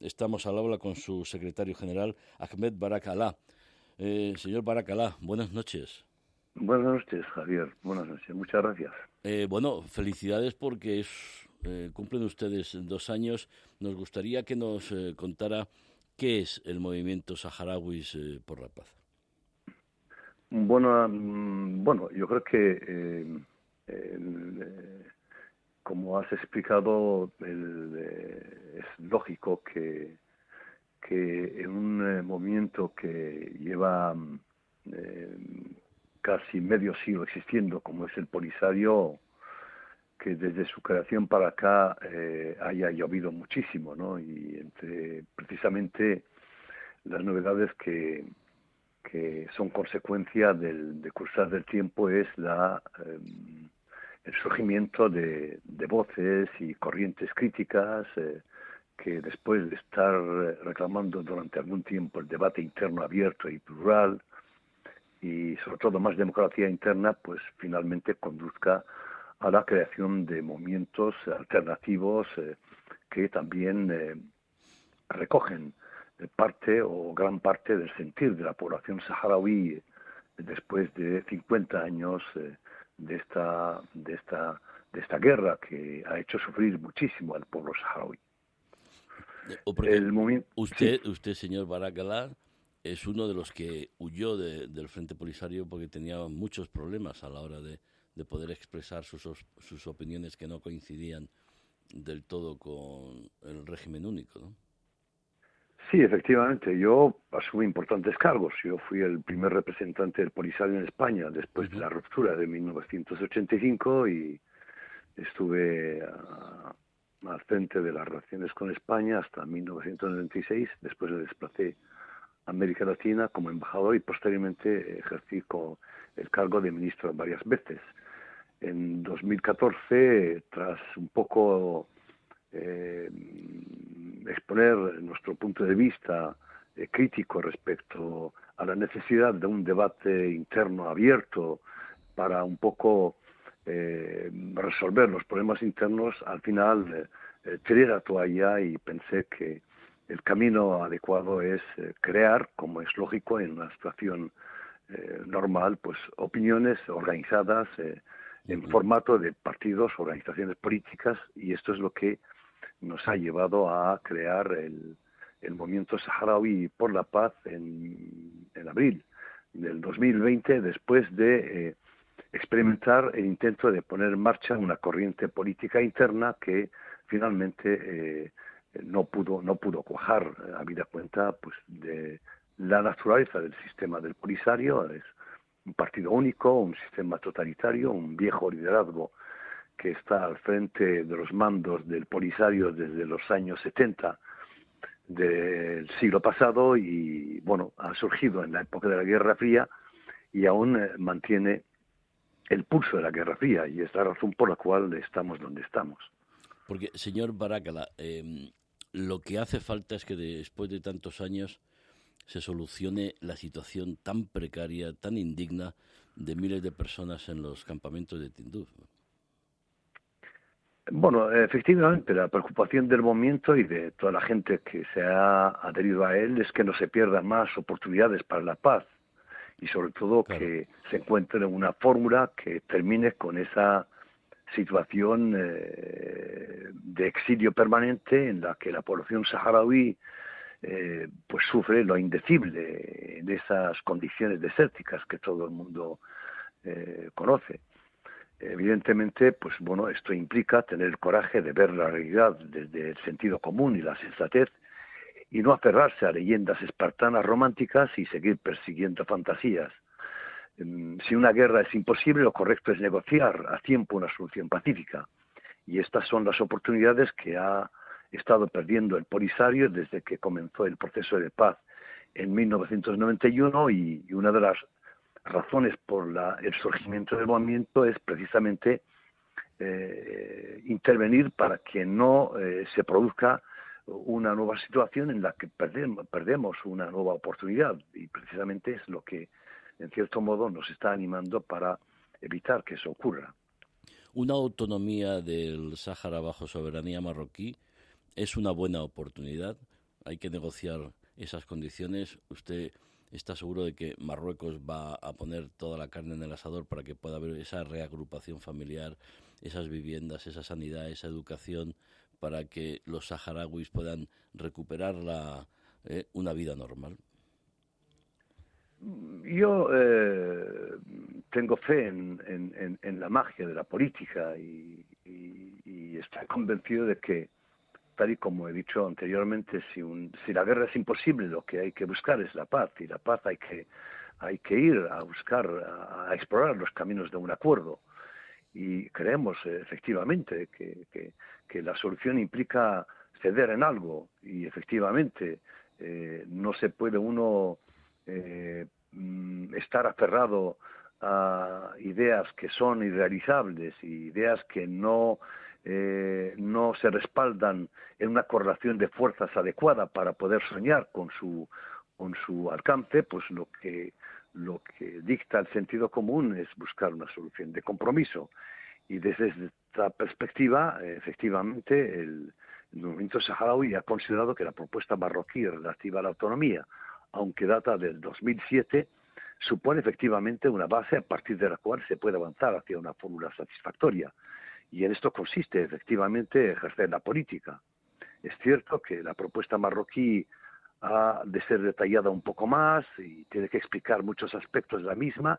Estamos al habla con su secretario general, Ahmed Barakalá. Eh, señor Barakalá, buenas noches. Buenas noches, Javier. Buenas noches. Muchas gracias. Eh, bueno, felicidades porque eh, cumplen ustedes dos años. Nos gustaría que nos eh, contara qué es el movimiento saharauis por la paz. Bueno, bueno, yo creo que como has explicado, es lógico que, que en un movimiento que lleva casi medio siglo existiendo, como es el Polisario, que desde su creación para acá eh, haya llovido muchísimo, ¿no? Y entre precisamente las novedades que, que son consecuencia del de del tiempo es la em, el surgimiento de, voces y corrientes críticas eh, que después de estar reclamando durante algún tiempo el debate interno abierto y plural, y sobre todo más democracia interna, pues finalmente conduzca a la creación de movimientos alternativos eh, que también eh, recogen parte o gran parte del sentir de la población saharaui después de 50 años eh, de esta de esta de esta guerra que ha hecho sufrir muchísimo al pueblo saharaui. El usted, usted, señor Barakalá, es uno de los que huyó del Frente Polisario porque tenía muchos problemas a la hora de, poder expresar sus, sus, opiniones que no coincidían del todo con el régimen único, ¿no? Sí, efectivamente. Yo asumí importantes cargos. Yo fui el primer representante del Polisario en España después de la ruptura de 1985 y estuve al frente de las relaciones con España hasta 1996. Después me desplacé América Latina como embajador y posteriormente ejercí con el cargo de ministro varias veces. En 2014, tras un poco eh, exponer nuestro punto de vista eh, crítico respecto a la necesidad de un debate interno abierto para un poco eh, resolver los problemas internos, al final tiré la toalla y pensé que el camino adecuado es eh, crear, como es lógico en una situación eh, normal, pues opiniones organizadas eh, en formato de partidos, organizaciones políticas, y esto es lo que nos ha llevado a crear el, movimiento saharaui por la paz en, en abril del 2020, después de experimentar el intento de poner en marcha una corriente política interna que finalmente no pudo no pudo cuajar eh, habida cuenta pues de la naturaleza del sistema del Polisario. Es un partido único un sistema totalitario un viejo liderazgo que está al frente de los mandos del Polisario desde los años 70 del siglo pasado y bueno ha surgido en la época de la Guerra Fría y aún eh, mantiene el pulso de la Guerra Fría y es la razón por la cual estamos donde estamos. Porque, señor Barácala, eh, lo que hace falta es que después de tantos años se solucione la situación tan precaria, tan indigna de miles de personas en los campamentos de Tinduf. Bueno, efectivamente, la preocupación del movimiento y de toda la gente que se ha adherido a él es que no se pierdan más oportunidades para la paz y sobre todo que se encuentre una fórmula que termine con esa situación eh, de exilio permanente en la que la población saharaui eh, pues sufre lo indecible de esas condiciones desérticas que todo el mundo eh, conoce. Evidentemente, pues bueno, esto implica tener el coraje de ver la realidad desde el sentido común y la sensatez y no aferrarse a leyendas espartanas románticas y seguir persiguiendo fantasías. Em, si una guerra es imposible, lo correcto es negociar a tiempo una solución pacífica. Y estas son las oportunidades que ha estado perdiendo el Polisario desde que comenzó el proceso de paz en 1991 y, una de las razones por el surgimiento del movimiento es precisamente eh, intervenir para que no eh, se produzca una nueva situación en la que perdemos, una nueva oportunidad y precisamente es lo que en cierto modo, nos está animando para evitar que eso ocurra. Una autonomía del Sáhara bajo soberanía marroquí es una buena oportunidad hay que negociar esas condiciones. Usted está seguro de que Marruecos va a poner toda la carne en el asador para que pueda haber esa reagrupación familiar, esas viviendas, esa sanidad, esa educación, para que los saharauis puedan recuperar la, eh, una vida normal? Yo eh, tengo fe en, en, la magia de la política y, estoy convencido de que, tal y como he dicho anteriormente, si, un, si la guerra es imposible, lo que hay que buscar es la paz y la paz hay que ir a buscar, a, explorar los caminos de un acuerdo. Y creemos efectivamente que, que la solución implica ceder en algo y efectivamente eh, no se puede uno eh, mm, estar aferrado a ideas que son irrealizables y ideas que no eh, no se respaldan en una correlación de fuerzas adecuada para poder soñar con su con su alcance, pues lo que lo que dicta el sentido común es buscar una solución de compromiso. Y desde esta perspectiva, efectivamente, el, movimiento saharaui ha considerado que la propuesta marroquí relativa a la autonomía, aunque data del 2007, supone efectivamente una base a partir de la cual se puede avanzar hacia una fórmula satisfactoria. Y en esto consiste efectivamente ejercer la política. Es cierto que la propuesta marroquí ha de ser detallada un poco más y tiene que explicar muchos aspectos de la misma,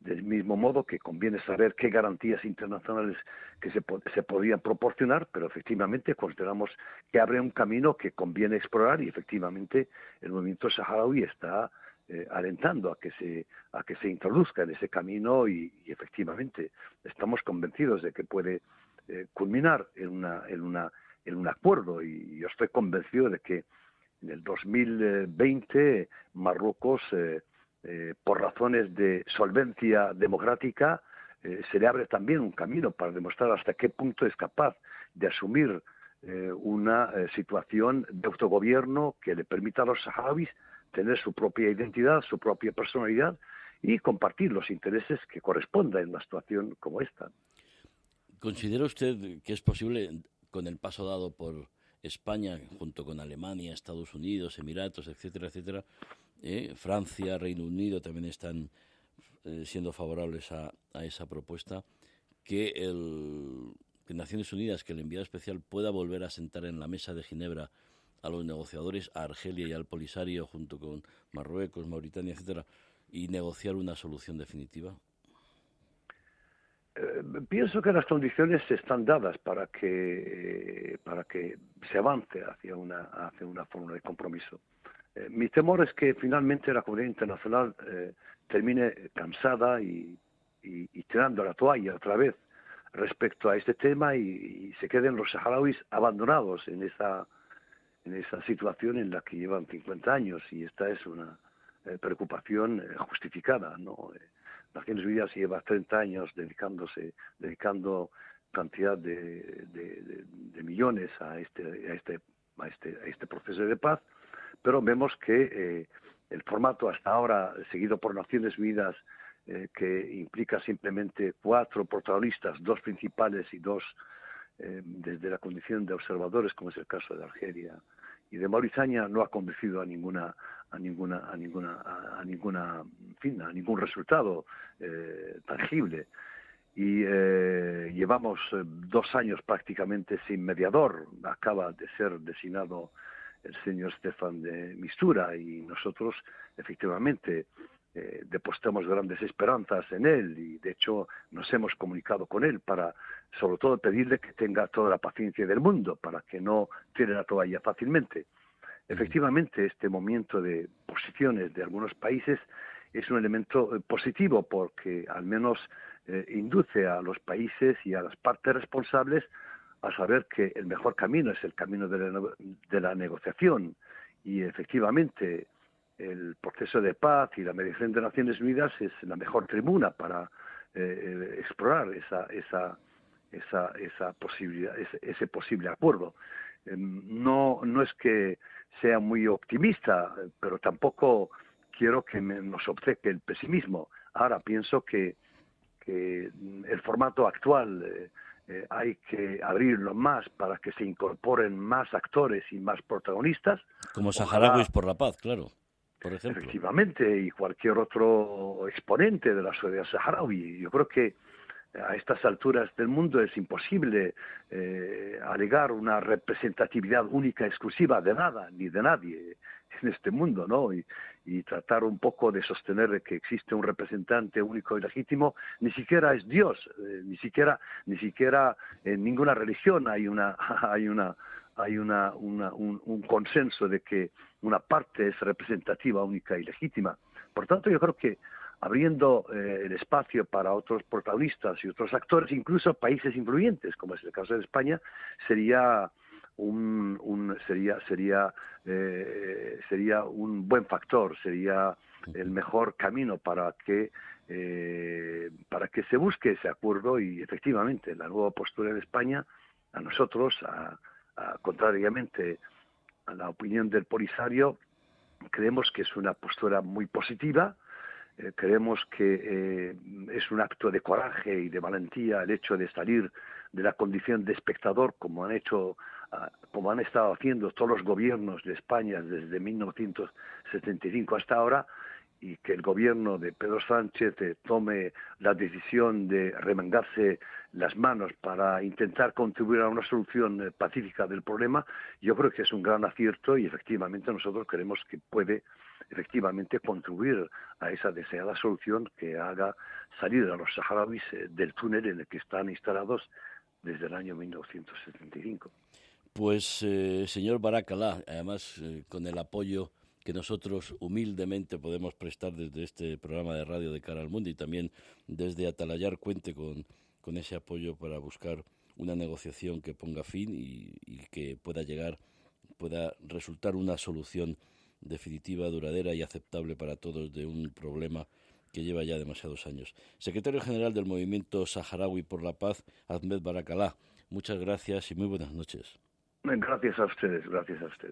del mismo modo que conviene saber qué garantías internacionales que se, se podrían proporcionar, pero efectivamente consideramos que abre un camino que conviene explorar y efectivamente el movimiento saharaui está eh, alentando a que se a que se introduzca en ese camino y, efectivamente estamos convencidos de que puede eh, culminar en una en una en un acuerdo y yo estoy convencido de que en el 2020 Marruecos eh, eh, por razones de solvencia democrática, eh, se le abre también un camino para demostrar hasta qué punto es capaz de asumir eh, una situación de autogobierno que le permita a los saharauis tener su propia identidad, su propia personalidad y compartir los intereses que correspondan en una situación como esta. ¿Considera usted que es posible, con el paso dado por España, junto con Alemania, Estados Unidos, Emiratos, etcétera, etcétera, ¿eh? Francia, Reino Unido también están eh, siendo favorables a, esa propuesta, que, el, Naciones Unidas, que el enviado especial pueda volver a sentar en la mesa de Ginebra a los negociadores, a Argelia y al Polisario, junto con Marruecos, Mauritania, etcétera, y negociar una solución definitiva? Eh, pienso que las condiciones están dadas para que para que se avance hacia una hacia una fórmula de compromiso. Eh, mi temor es que finalmente la comunidad internacional eh, termine cansada y, tirando la toalla otra vez respecto a este tema y, se queden los saharauis abandonados en esa, en esa situación en la que llevan 50 años y esta es una eh, preocupación justificada. ¿no? Naciones Unidas lleva 30 años dedicándose, dedicando cantidad de, millones a este, a este, a este, a este proceso de paz pero vemos que eh, el formato hasta ahora seguido por Naciones Unidas, eh, que implica simplemente cuatro protagonistas, dos principales y dos eh, desde la condición de observadores, como es el caso de Argelia y de Mauritania, no ha conducido a ninguna a ninguna a ninguna a, ninguna fin, a ningún resultado tangible y llevamos dos años prácticamente sin mediador. Acaba de ser designado el señor Stefan de Mistura y nosotros efectivamente eh, depositamos grandes esperanzas en él y de hecho nos hemos comunicado con él para sobre todo pedirle que tenga toda la paciencia del mundo para que no tire la toalla fácilmente. Efectivamente, este movimiento de posiciones de algunos países es un elemento eh, positivo porque al menos eh, induce a los países y a las partes responsables a saber que el mejor camino es el camino de la, negociación y efectivamente el proceso de paz y la mediación de Naciones Unidas es la mejor tribuna para eh, explorar esa, esa, esa, esa posibilidad, ese, posible acuerdo. Em, no, no es que sea muy optimista, pero tampoco quiero que nos obceque el pesimismo. Ahora pienso que, que el formato actual eh, eh, hay que abrirlo más para que se incorporen más actores y más protagonistas. Como saharauis por la paz, claro. Por ejemplo. Efectivamente, y cualquier otro exponente de la sociedad saharaui. Yo creo que a estas alturas del mundo es imposible eh, alegar una representatividad única, exclusiva de nada ni de nadie en este mundo, ¿no? Y, tratar un poco de sostener que existe un representante único y legítimo, ni siquiera es Dios, eh, ni siquiera, ni siquiera en ninguna religión hay una, hay una, hay una, un, un consenso de que una parte es representativa, única y legítima. Por tanto, yo creo que abriendo eh, el espacio para otros protagonistas y otros actores, incluso países influyentes, como es el caso de España, sería un, sería sería eh, sería un buen factor, sería el mejor camino para que eh, para que se busque ese acuerdo y efectivamente la nueva postura de España a nosotros, a, contrariamente a la opinión del Polisario, creemos que es una postura muy positiva, eh, creemos que eh, es un acto de coraje y de valentía el hecho de salir de la condición de espectador como han hecho ah, como han estado haciendo todos los gobiernos de España desde 1975 hasta ahora y que el gobierno de Pedro Sánchez eh, tome la decisión de remangarse las manos para intentar contribuir a una solución pacífica del problema, yo creo que es un gran acierto y efectivamente nosotros creemos que puede efectivamente contribuir a esa deseada solución que haga salir a los saharauis eh, del túnel en el que están instalados desde el año 1975. Pues, eh, señor Baracalá, además eh, con el apoyo que nosotros humildemente podemos prestar desde este programa de radio de cara al mundo y también desde Atalayar cuente con, con ese apoyo para buscar una negociación que ponga fin y, que pueda llegar, pueda resultar una solución definitiva, duradera y aceptable para todos de un problema que lleva ya demasiados años. Secretario General del Movimiento Saharaui por la Paz, Ahmed Barakalá, muchas gracias y muy buenas noches. Gracias a ustedes, gracias a ustedes.